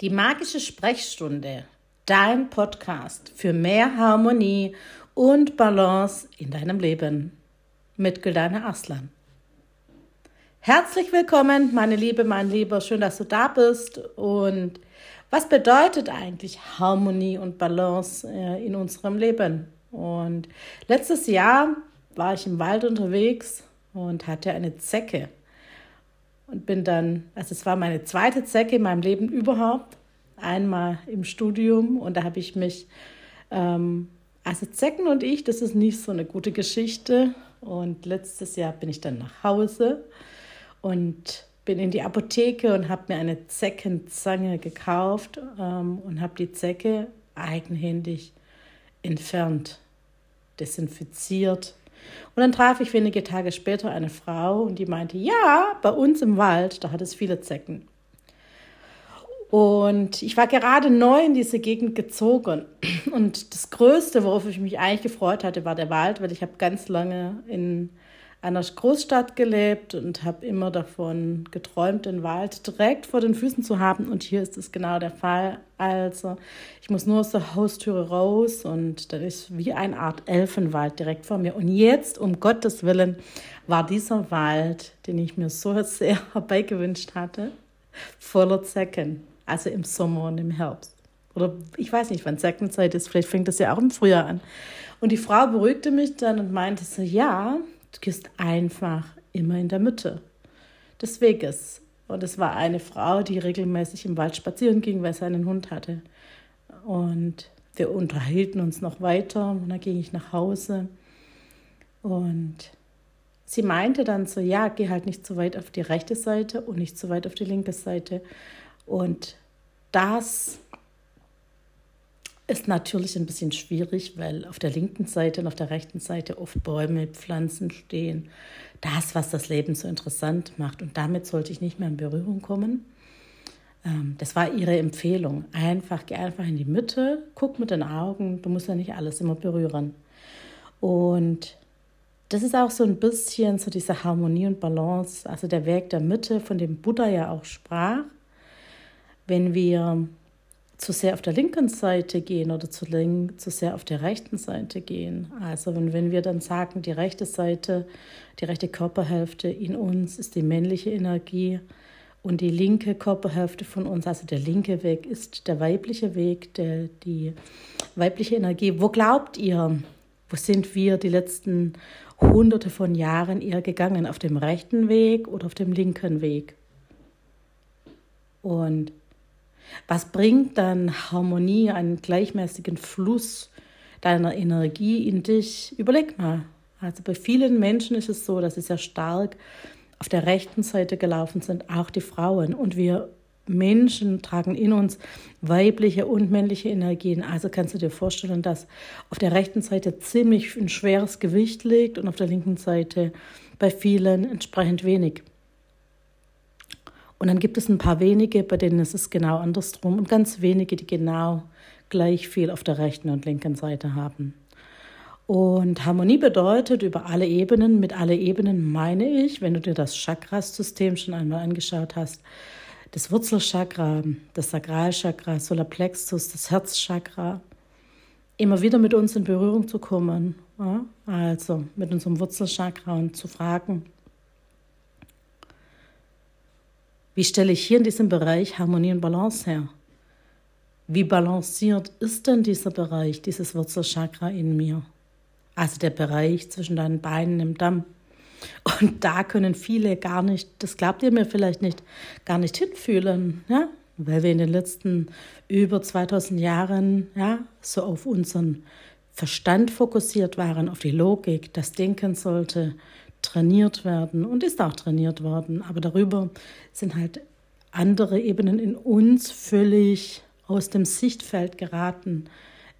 Die magische Sprechstunde, dein Podcast für mehr Harmonie und Balance in deinem Leben mit Gildana Aslan. Herzlich willkommen, meine Liebe, mein Lieber, schön, dass du da bist. Und was bedeutet eigentlich Harmonie und Balance äh, in unserem Leben? Und letztes Jahr war ich im Wald unterwegs und hatte eine Zecke und bin dann, also es war meine zweite Zecke in meinem Leben überhaupt, einmal im Studium. Und da habe ich mich, ähm, also Zecken und ich, das ist nicht so eine gute Geschichte. Und letztes Jahr bin ich dann nach Hause und bin in die Apotheke und habe mir eine Zeckenzange gekauft ähm, und habe die Zecke eigenhändig entfernt, desinfiziert und dann traf ich wenige Tage später eine Frau und die meinte, ja, bei uns im Wald, da hat es viele Zecken. Und ich war gerade neu in diese Gegend gezogen. Und das Größte, worauf ich mich eigentlich gefreut hatte, war der Wald, weil ich habe ganz lange in einer Großstadt gelebt und habe immer davon geträumt, den Wald direkt vor den Füßen zu haben. Und hier ist es genau der Fall. Also ich muss nur aus der Haustüre raus und dann ist wie eine Art Elfenwald direkt vor mir. Und jetzt, um Gottes Willen, war dieser Wald, den ich mir so sehr herbeigewünscht hatte, voller Zecken. Also im Sommer und im Herbst. Oder ich weiß nicht, wann Zeckenzeit ist. Vielleicht fängt das ja auch im Frühjahr an. Und die Frau beruhigte mich dann und meinte so, ja, Du gehst einfach immer in der Mitte des Weges. Und es war eine Frau, die regelmäßig im Wald spazieren ging, weil sie einen Hund hatte. Und wir unterhielten uns noch weiter und dann ging ich nach Hause. Und sie meinte dann so, ja, geh halt nicht zu weit auf die rechte Seite und nicht zu weit auf die linke Seite. Und das ist natürlich ein bisschen schwierig, weil auf der linken Seite und auf der rechten Seite oft Bäume, Pflanzen stehen. Das, was das Leben so interessant macht. Und damit sollte ich nicht mehr in Berührung kommen. Ähm, das war ihre Empfehlung. Einfach, geh einfach in die Mitte, guck mit den Augen. Du musst ja nicht alles immer berühren. Und das ist auch so ein bisschen so diese Harmonie und Balance, also der Weg der Mitte, von dem Buddha ja auch sprach. Wenn wir zu sehr auf der linken Seite gehen oder zu, zu sehr auf der rechten Seite gehen. Also wenn, wenn wir dann sagen, die rechte Seite, die rechte Körperhälfte in uns ist die männliche Energie und die linke Körperhälfte von uns, also der linke Weg, ist der weibliche Weg, der, die weibliche Energie. Wo glaubt ihr, wo sind wir die letzten hunderte von Jahren eher gegangen? Auf dem rechten Weg oder auf dem linken Weg? Und was bringt dann Harmonie, einen gleichmäßigen Fluss deiner Energie in dich? Überleg mal. Also bei vielen Menschen ist es so, dass sie sehr stark auf der rechten Seite gelaufen sind, auch die Frauen. Und wir Menschen tragen in uns weibliche und männliche Energien. Also kannst du dir vorstellen, dass auf der rechten Seite ziemlich ein schweres Gewicht liegt und auf der linken Seite bei vielen entsprechend wenig. Und dann gibt es ein paar wenige, bei denen ist es genau andersrum und ganz wenige, die genau gleich viel auf der rechten und linken Seite haben. Und Harmonie bedeutet über alle Ebenen, mit alle Ebenen meine ich, wenn du dir das Chakrasystem schon einmal angeschaut hast, das Wurzelchakra, das Sakralchakra, Solarplexus, das Herzchakra, immer wieder mit uns in Berührung zu kommen. Ja? Also mit unserem Wurzelchakra und zu fragen, Wie stelle ich hier in diesem Bereich Harmonie und Balance her? Wie balanciert ist denn dieser Bereich, dieses Wurzelchakra in mir? Also der Bereich zwischen deinen Beinen im Damm. Und da können viele gar nicht, das glaubt ihr mir vielleicht nicht, gar nicht hinfühlen, ja? weil wir in den letzten über 2000 Jahren ja, so auf unseren Verstand fokussiert waren, auf die Logik, das Denken sollte trainiert werden und ist auch trainiert worden. Aber darüber sind halt andere Ebenen in uns völlig aus dem Sichtfeld geraten.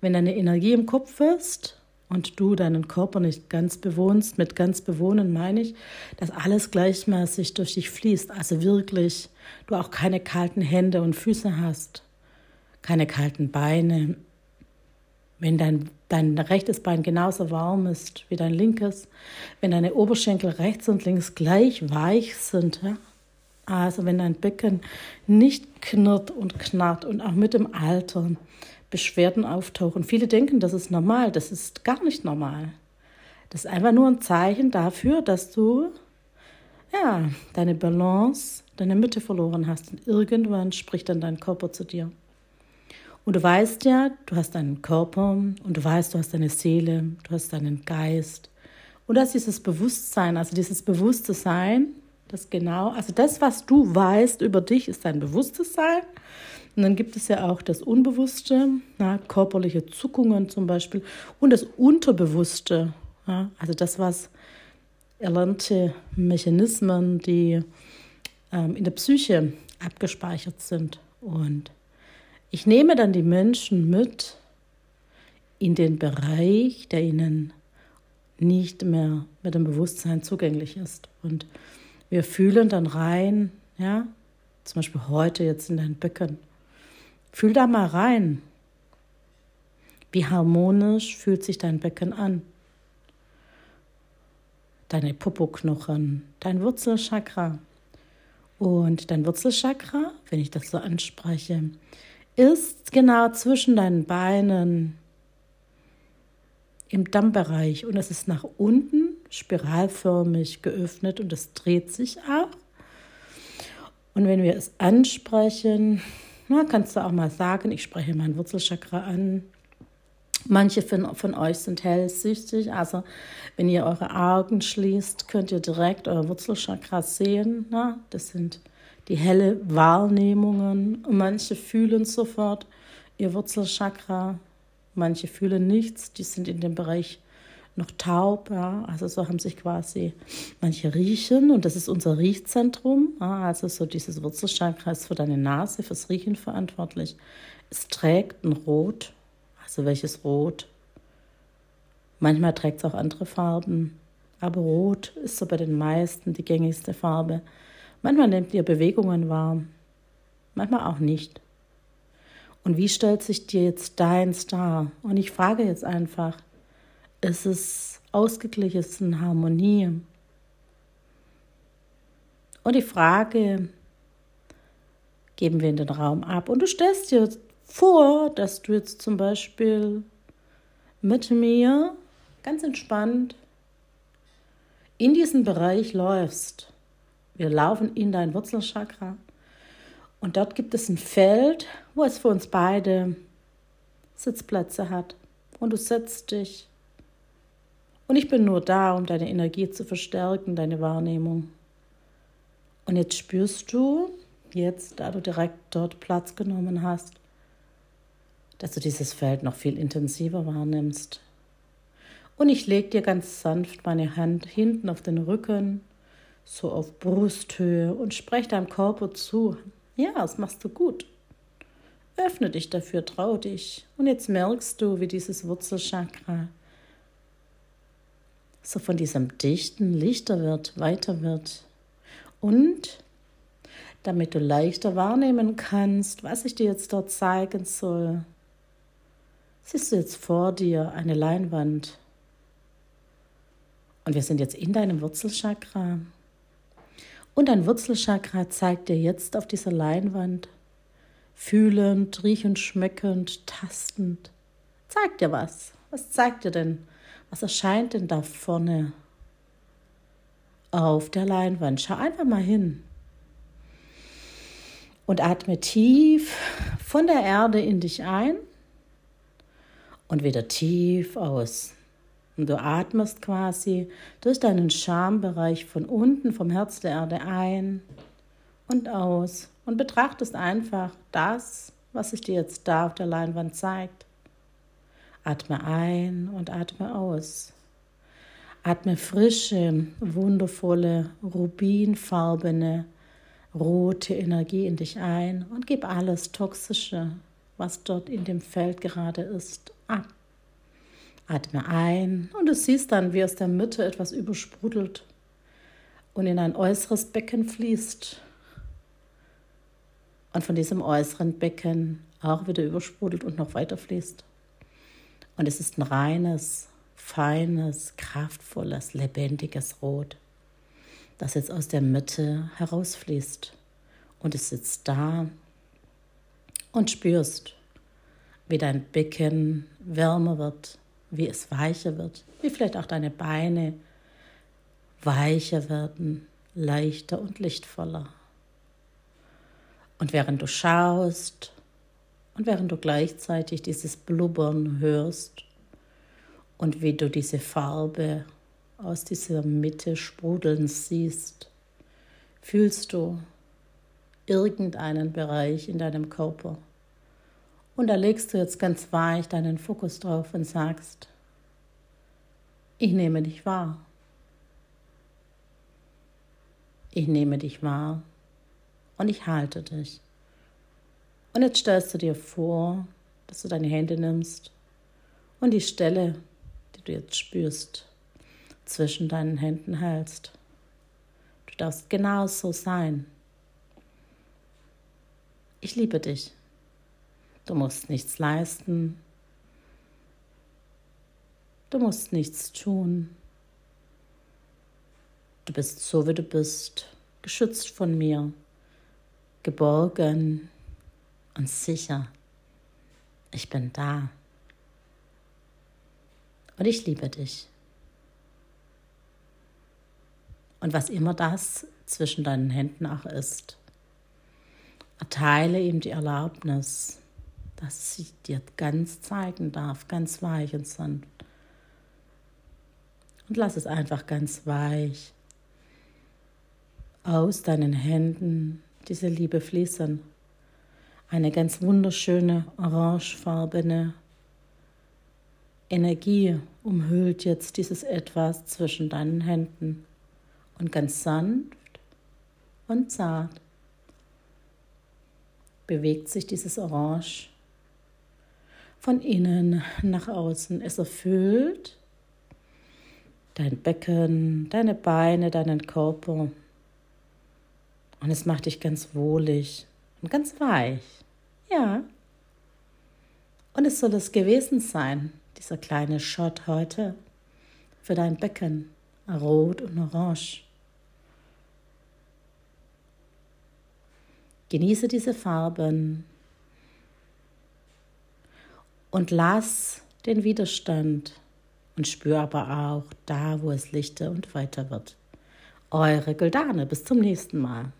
Wenn deine Energie im Kopf ist und du deinen Körper nicht ganz bewohnst, mit ganz bewohnen meine ich, dass alles gleichmäßig durch dich fließt, also wirklich du auch keine kalten Hände und Füße hast, keine kalten Beine, wenn dein, dein rechtes Bein genauso warm ist wie dein linkes, wenn deine Oberschenkel rechts und links gleich weich sind, ja? Also wenn dein Becken nicht knurrt und knarrt und auch mit dem Alter Beschwerden auftauchen. Viele denken, das ist normal. Das ist gar nicht normal. Das ist einfach nur ein Zeichen dafür, dass du ja, deine Balance, deine Mitte verloren hast. Und irgendwann spricht dann dein Körper zu dir. Und du weißt ja, du hast deinen Körper und du weißt, du hast deine Seele, du hast deinen Geist. Und das ist dieses Bewusstsein, also dieses bewusste Sein, das genau, also das, was du weißt über dich, ist dein bewusstes Sein. Und dann gibt es ja auch das Unbewusste, na, körperliche Zuckungen zum Beispiel, und das Unterbewusste, ja, also das, was erlernte Mechanismen, die ähm, in der Psyche abgespeichert sind. Und ich nehme dann die Menschen mit in den Bereich, der ihnen nicht mehr mit dem Bewusstsein zugänglich ist. Und wir fühlen dann rein, ja, zum Beispiel heute jetzt in dein Becken. Fühl da mal rein. Wie harmonisch fühlt sich dein Becken an? Deine Popoknochen, dein Wurzelchakra. Und dein Wurzelchakra, wenn ich das so anspreche, ist genau zwischen deinen Beinen im Dammbereich und es ist nach unten spiralförmig geöffnet und es dreht sich auch. Und wenn wir es ansprechen, na, kannst du auch mal sagen, ich spreche mein Wurzelchakra an. Manche von, von euch sind hellsichtig, also wenn ihr eure Augen schließt, könnt ihr direkt euer Wurzelchakra sehen. Na? Das sind die helle Wahrnehmungen. Manche fühlen sofort ihr Wurzelchakra, manche fühlen nichts, die sind in dem Bereich noch taub, ja, also so haben sich quasi manche riechen und das ist unser Riechzentrum, ja, also so dieses Wurzelchakra ist für deine Nase, fürs Riechen verantwortlich. Es trägt ein Rot, also welches Rot? Manchmal trägt es auch andere Farben, aber Rot ist so bei den meisten die gängigste Farbe. Manchmal nehmt ihr Bewegungen wahr, manchmal auch nicht. Und wie stellt sich dir jetzt deins dar? Und ich frage jetzt einfach, ist es ausgeglichen, ist es in Harmonie? Und die Frage geben wir in den Raum ab. Und du stellst dir vor, dass du jetzt zum Beispiel mit mir ganz entspannt in diesen Bereich läufst. Wir laufen in dein Wurzelchakra und dort gibt es ein Feld, wo es für uns beide Sitzplätze hat. Und du setzt dich. Und ich bin nur da, um deine Energie zu verstärken, deine Wahrnehmung. Und jetzt spürst du, jetzt, da du direkt dort Platz genommen hast, dass du dieses Feld noch viel intensiver wahrnimmst. Und ich lege dir ganz sanft meine Hand hinten auf den Rücken so auf Brusthöhe und sprech deinem Körper zu. Ja, das machst du gut. Öffne dich dafür, trau dich. Und jetzt merkst du, wie dieses Wurzelchakra so von diesem dichten lichter wird, weiter wird. Und damit du leichter wahrnehmen kannst, was ich dir jetzt dort zeigen soll, siehst du jetzt vor dir eine Leinwand. Und wir sind jetzt in deinem Wurzelchakra. Und dein Wurzelchakra zeigt dir jetzt auf dieser Leinwand, fühlend, riechend, schmeckend, tastend. Zeigt dir was. Was zeigt dir denn? Was erscheint denn da vorne auf der Leinwand? Schau einfach mal hin. Und atme tief von der Erde in dich ein und wieder tief aus. Und du atmest quasi durch deinen Schambereich von unten, vom Herz der Erde ein und aus und betrachtest einfach das, was sich dir jetzt da auf der Leinwand zeigt. Atme ein und atme aus. Atme frische, wundervolle, rubinfarbene, rote Energie in dich ein und gib alles Toxische, was dort in dem Feld gerade ist, ab. Atme ein und du siehst dann, wie aus der Mitte etwas übersprudelt und in ein äußeres Becken fließt. Und von diesem äußeren Becken auch wieder übersprudelt und noch weiter fließt. Und es ist ein reines, feines, kraftvolles, lebendiges Rot, das jetzt aus der Mitte herausfließt. Und du sitzt da und spürst, wie dein Becken wärmer wird, wie es weicher wird, wie vielleicht auch deine Beine weicher werden, leichter und lichtvoller. Und während du schaust und während du gleichzeitig dieses Blubbern hörst und wie du diese Farbe aus dieser Mitte sprudeln siehst, fühlst du irgendeinen Bereich in deinem Körper. Und da legst du jetzt ganz weich deinen Fokus drauf und sagst, ich nehme dich wahr. Ich nehme dich wahr und ich halte dich. Und jetzt stellst du dir vor, dass du deine Hände nimmst und die Stelle, die du jetzt spürst, zwischen deinen Händen hältst. Du darfst genau so sein. Ich liebe dich. Du musst nichts leisten. Du musst nichts tun. Du bist so, wie du bist, geschützt von mir, geborgen und sicher. Ich bin da. Und ich liebe dich. Und was immer das zwischen deinen Händen auch ist, erteile ihm die Erlaubnis, dass sie dir ganz zeigen darf, ganz weich und sanft. Und lass es einfach ganz weich aus deinen Händen diese Liebe fließen. Eine ganz wunderschöne orangefarbene Energie umhüllt jetzt dieses Etwas zwischen deinen Händen und ganz sanft und zart bewegt sich dieses Orange von innen nach außen. Es erfüllt dein Becken, deine Beine, deinen Körper und es macht dich ganz wohlig und ganz weich. Ja. Und es soll es gewesen sein, dieser kleine Shot heute für dein Becken, rot und orange. Genieße diese Farben und lass den Widerstand und spür aber auch da, wo es lichter und weiter wird. Eure Guldane, bis zum nächsten Mal.